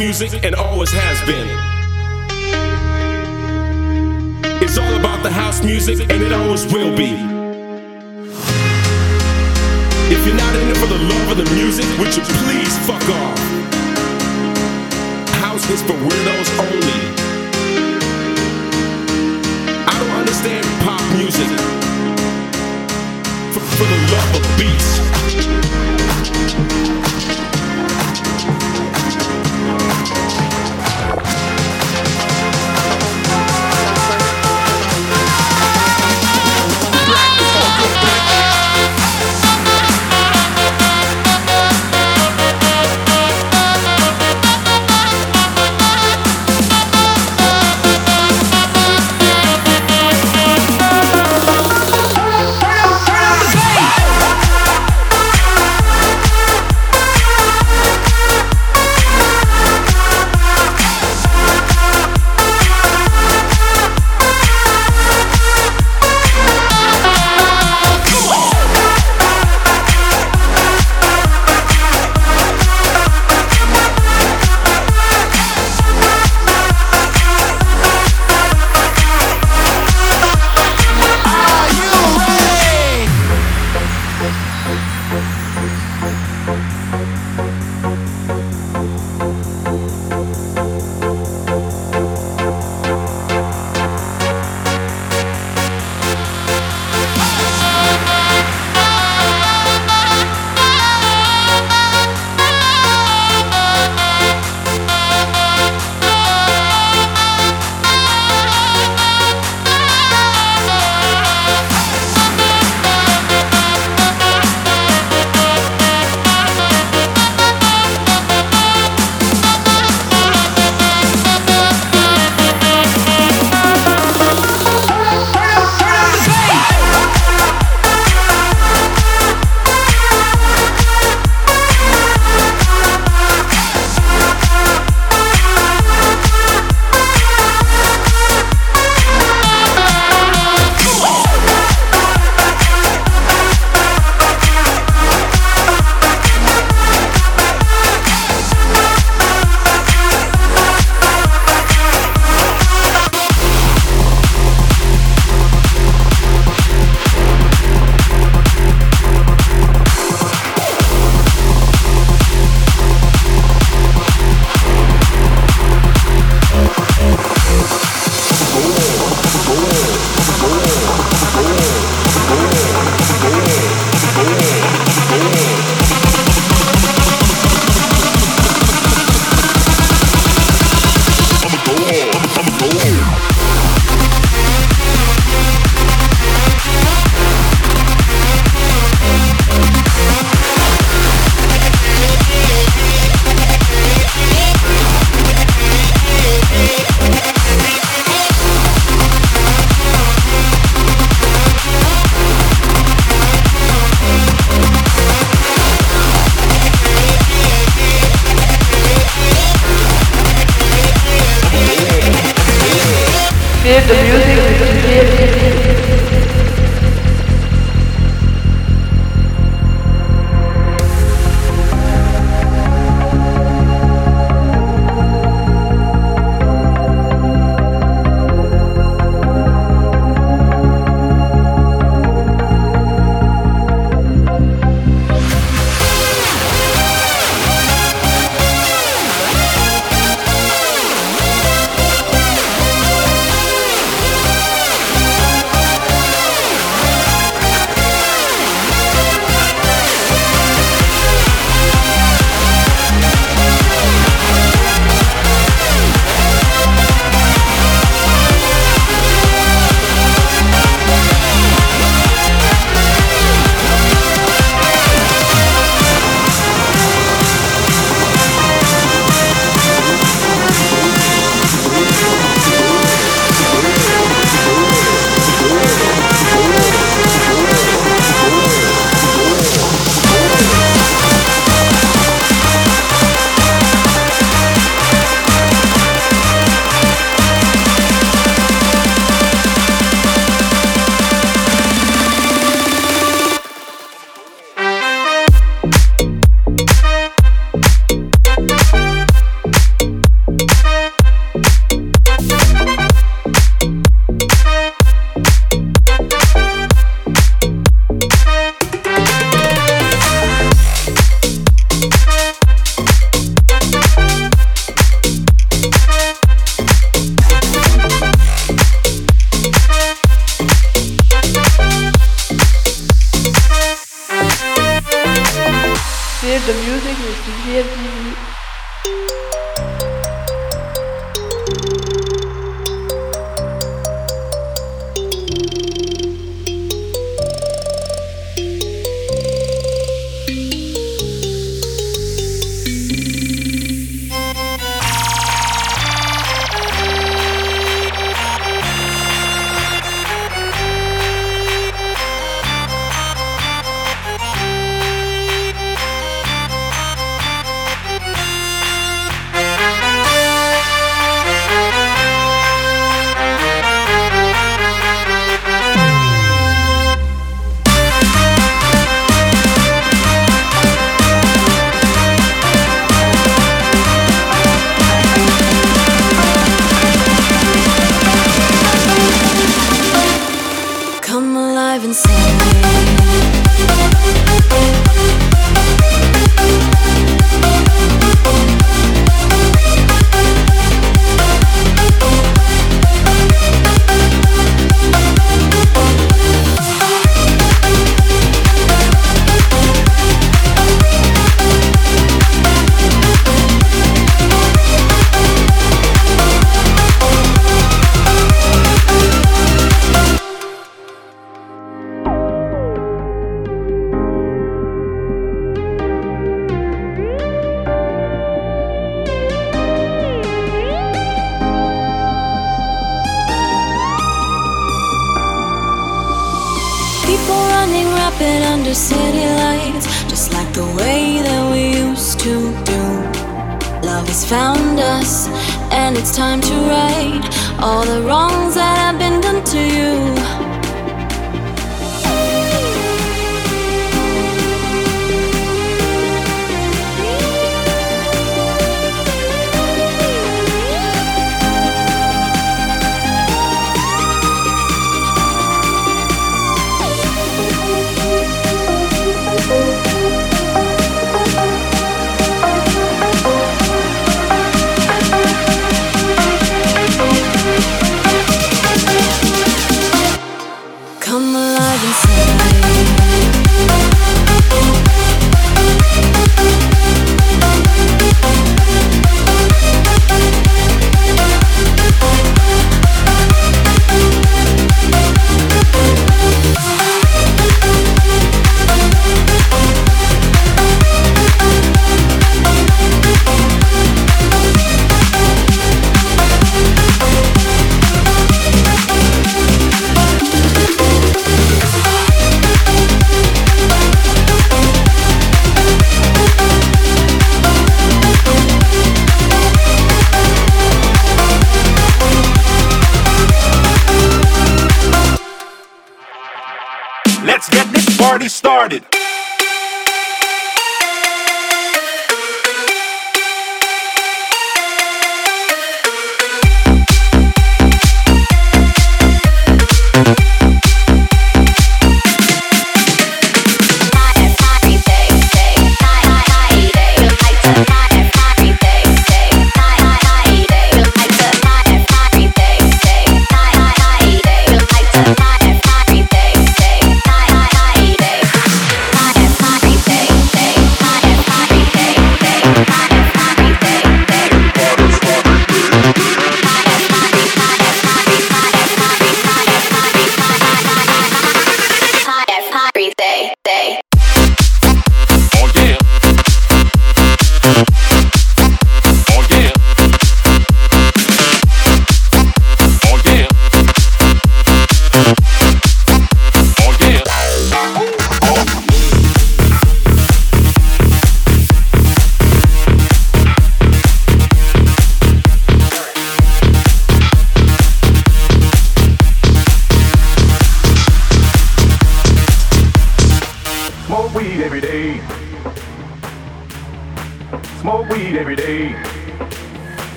music and always has been. It's all about the house music and it always will be. If you're not in it for the love of the music, would you please fuck off? House is for weirdos only. I don't understand pop music for, for the love of beats.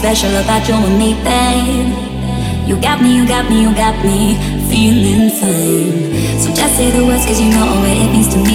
special about you and me, babe. You got me, you got me, you got me feeling fine. So just say the words, cause you know what it means to me.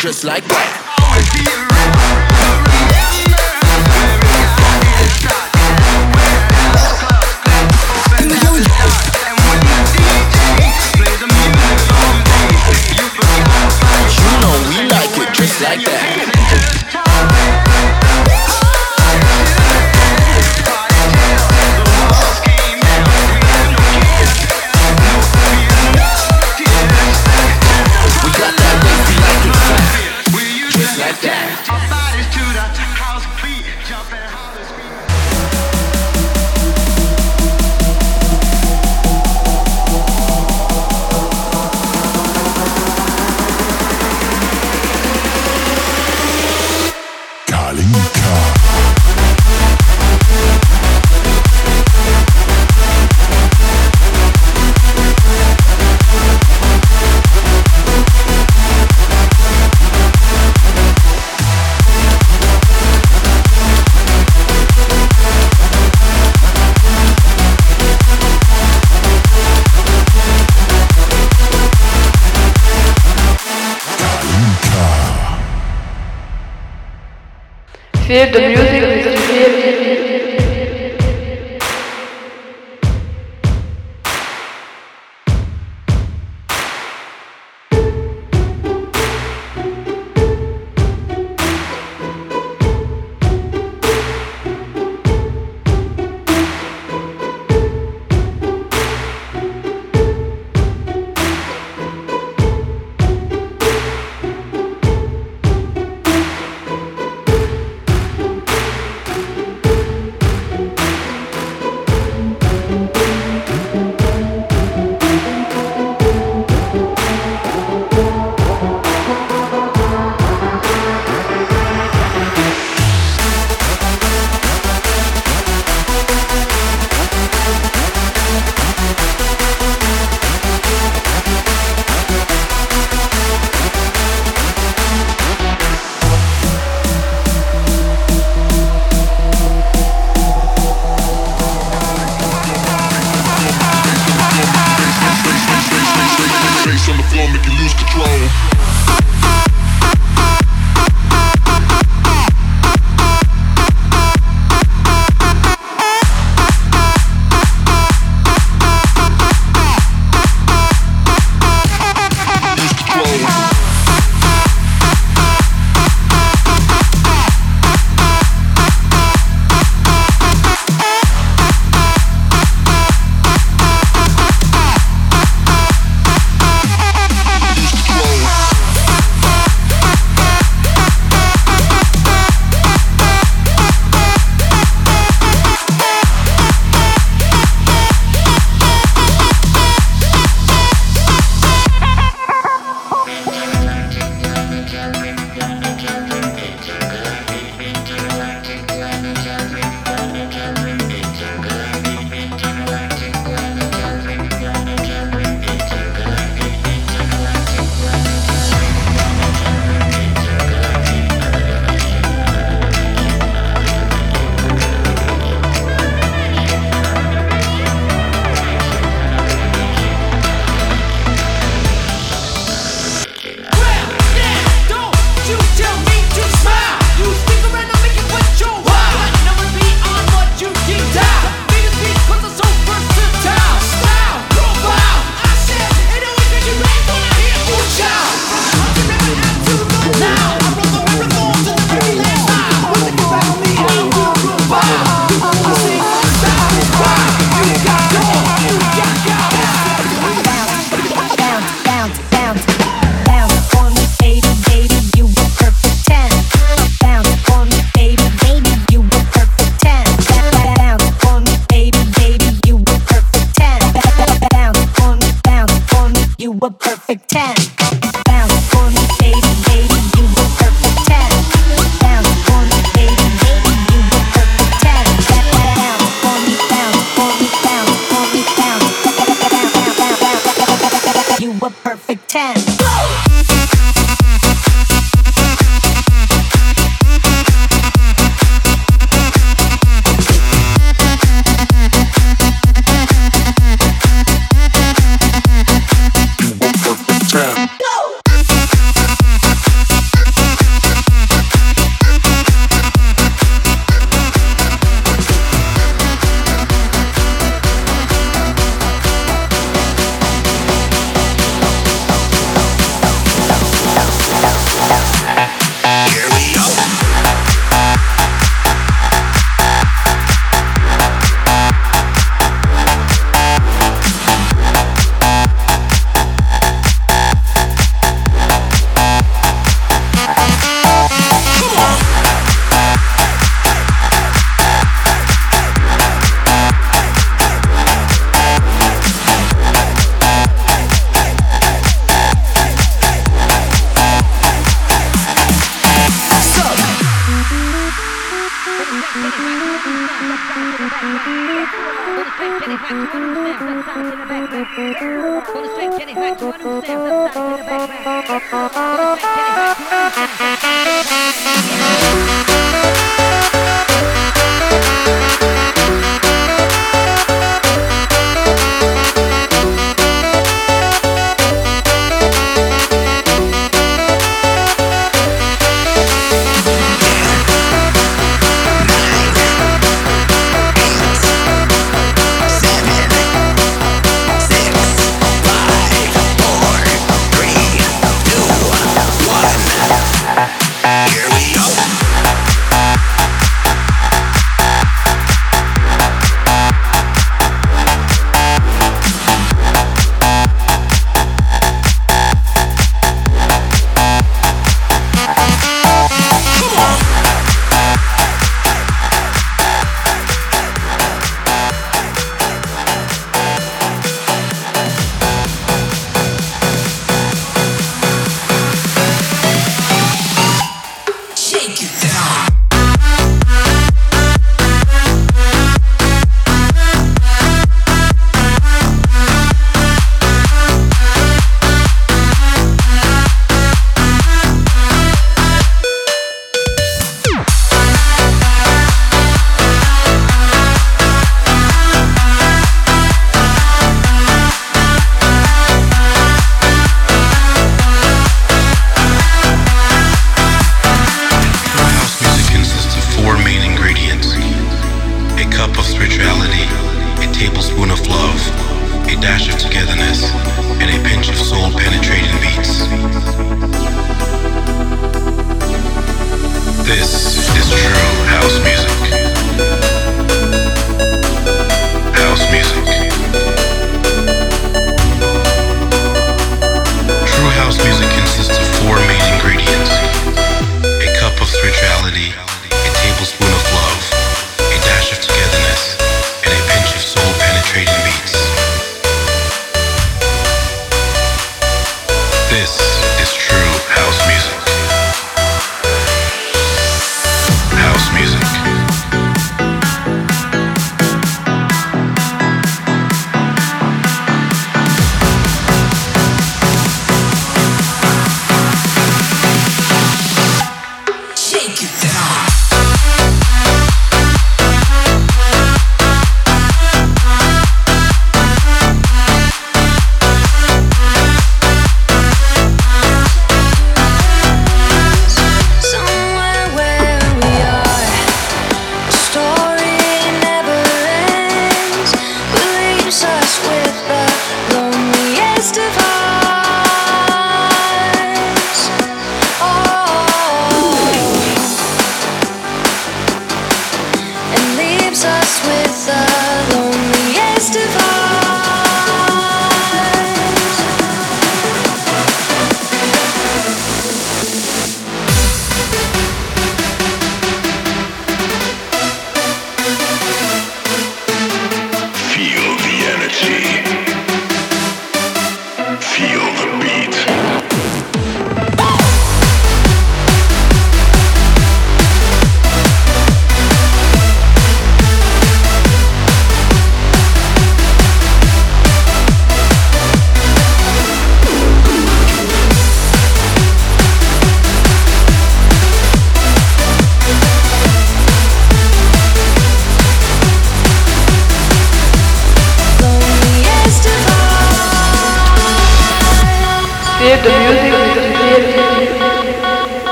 just like that. Year W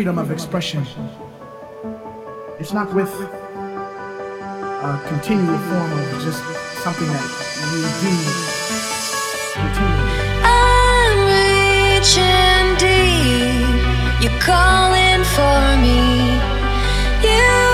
freedom of expression. It's not with a continual form of just something that you do continually. I'm reaching deep. You're calling for me. You.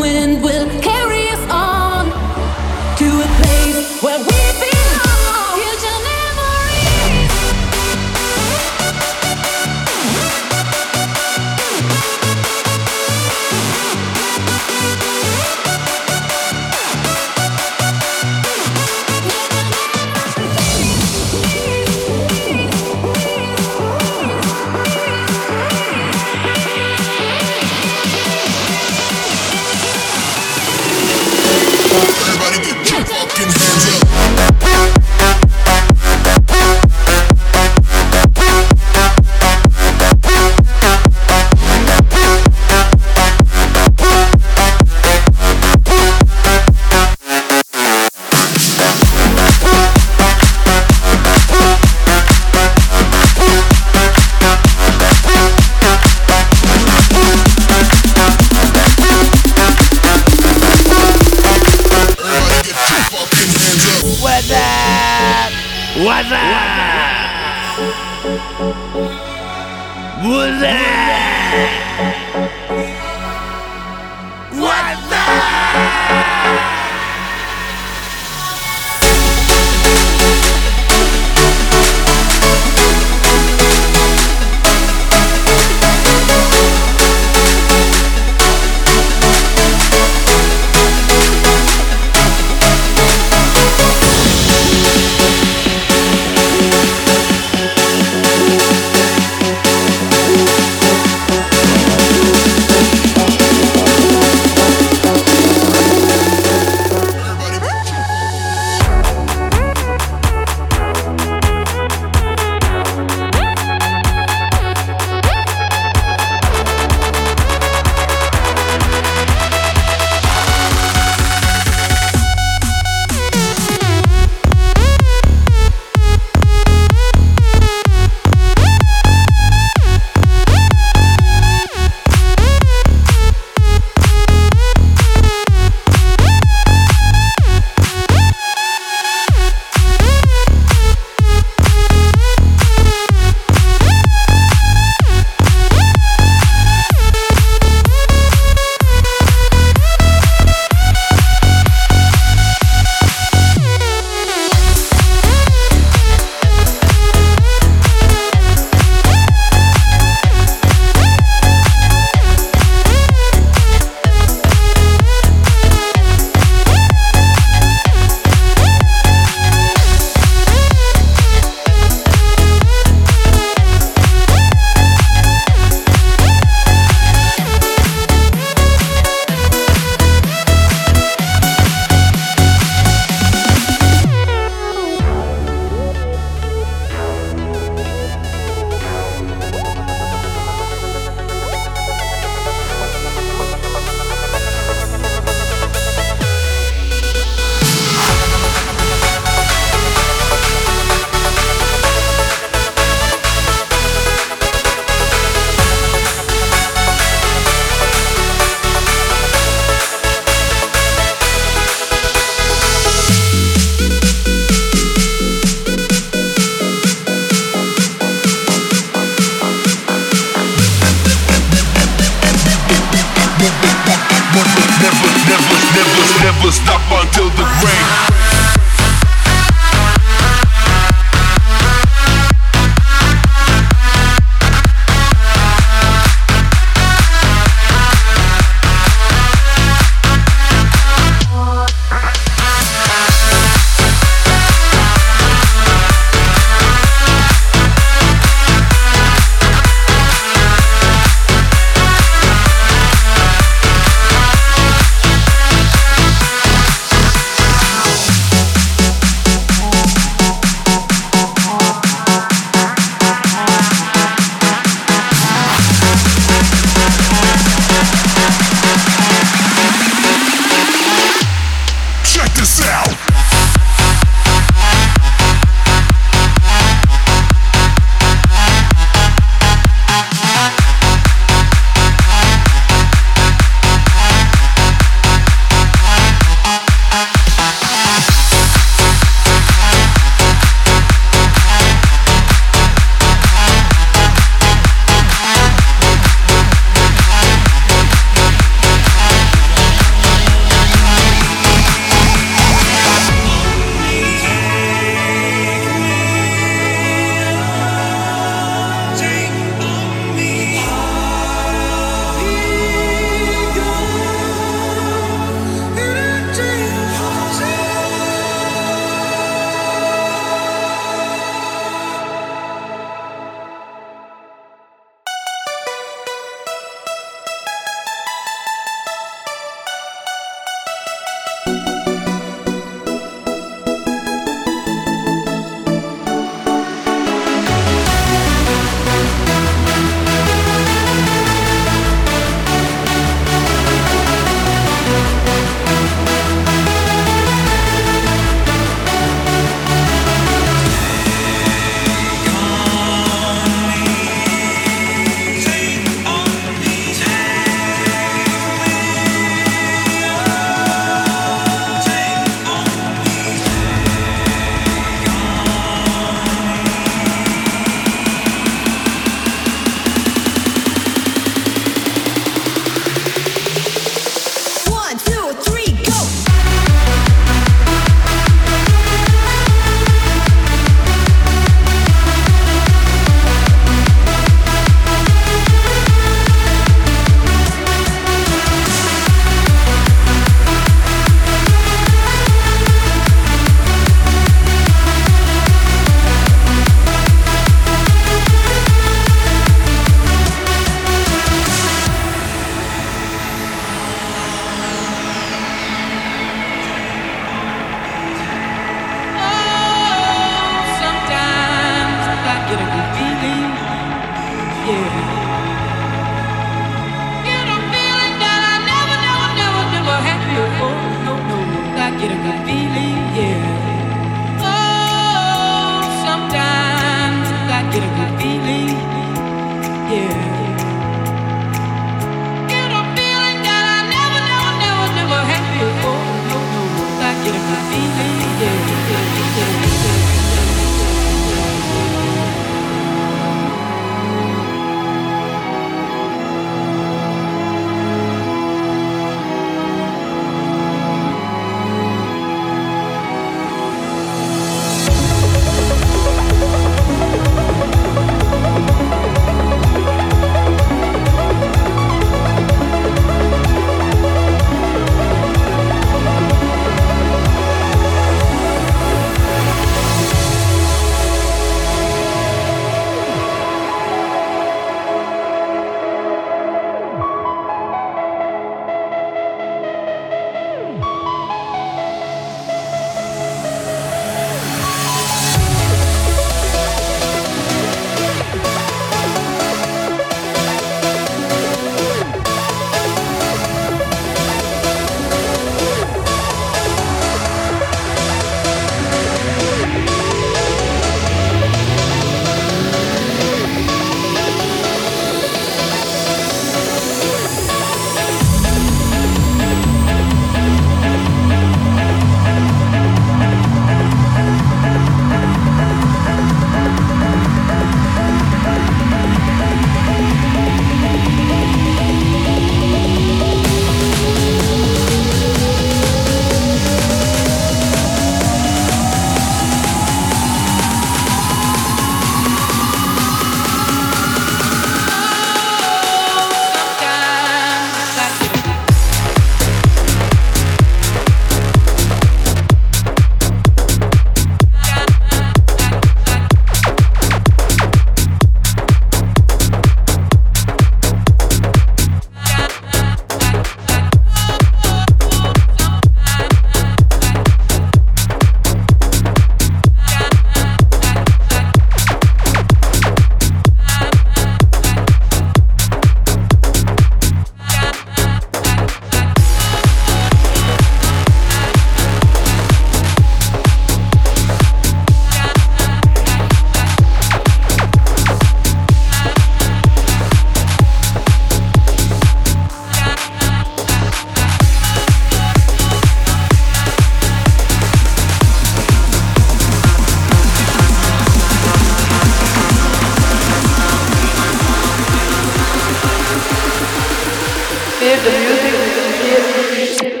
Yeah.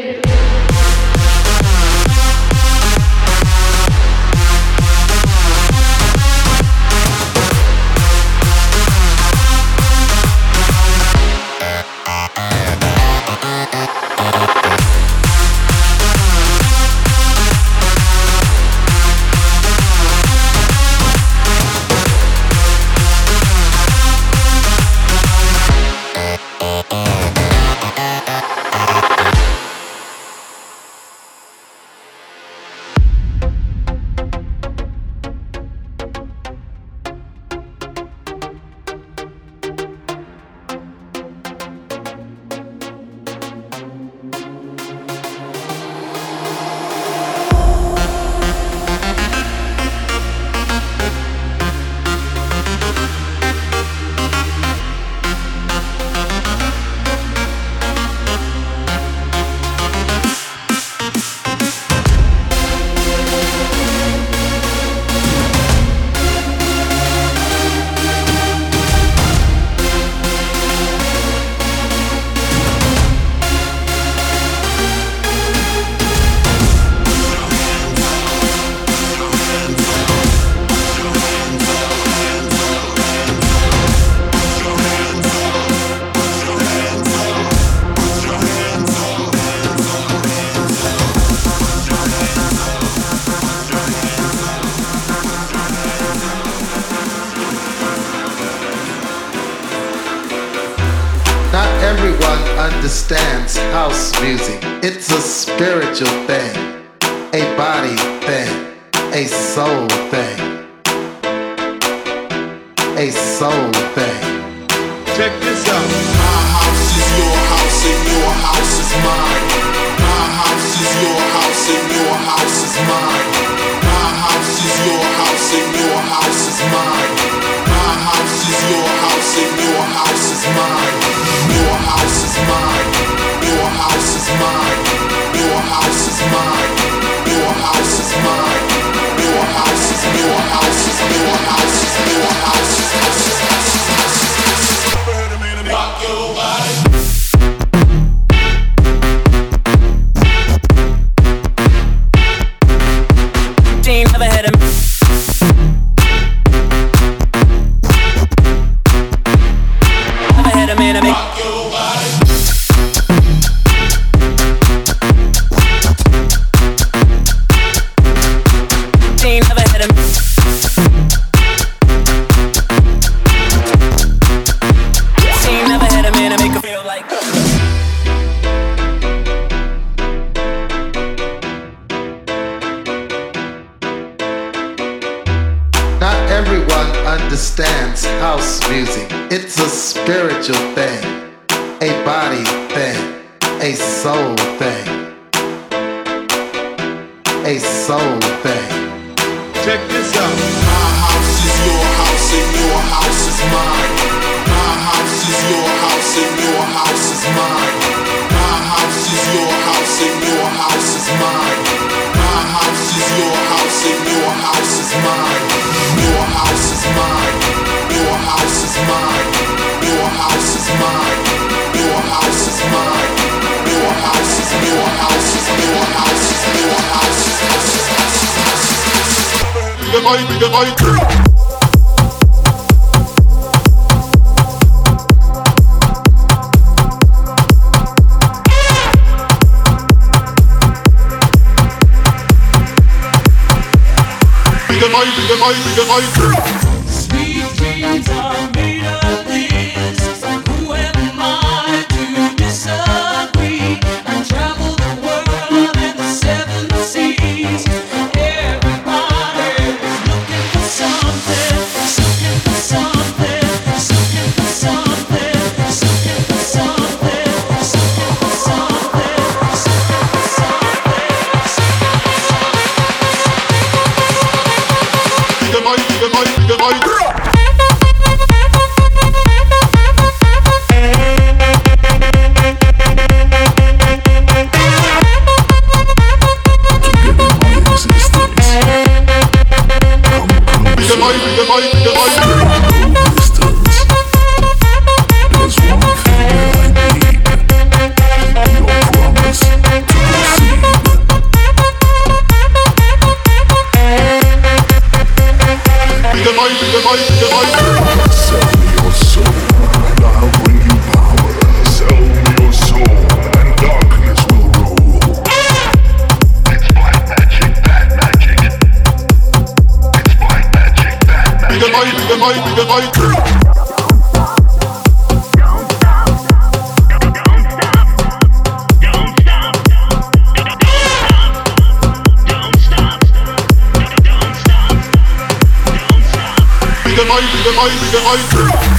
soul thing. Check this out. My house is your house and your house is mine. My house is your house and your house is mine. My house is your house and your house is mine. My house is your house and your house is mine. Your house is mine. Your house is mine. Your house is mine. Your house is mine. Your house is your house is your house is your house. Rock your body. boy, bigger boy. Sweet dreams are made. Feel the music.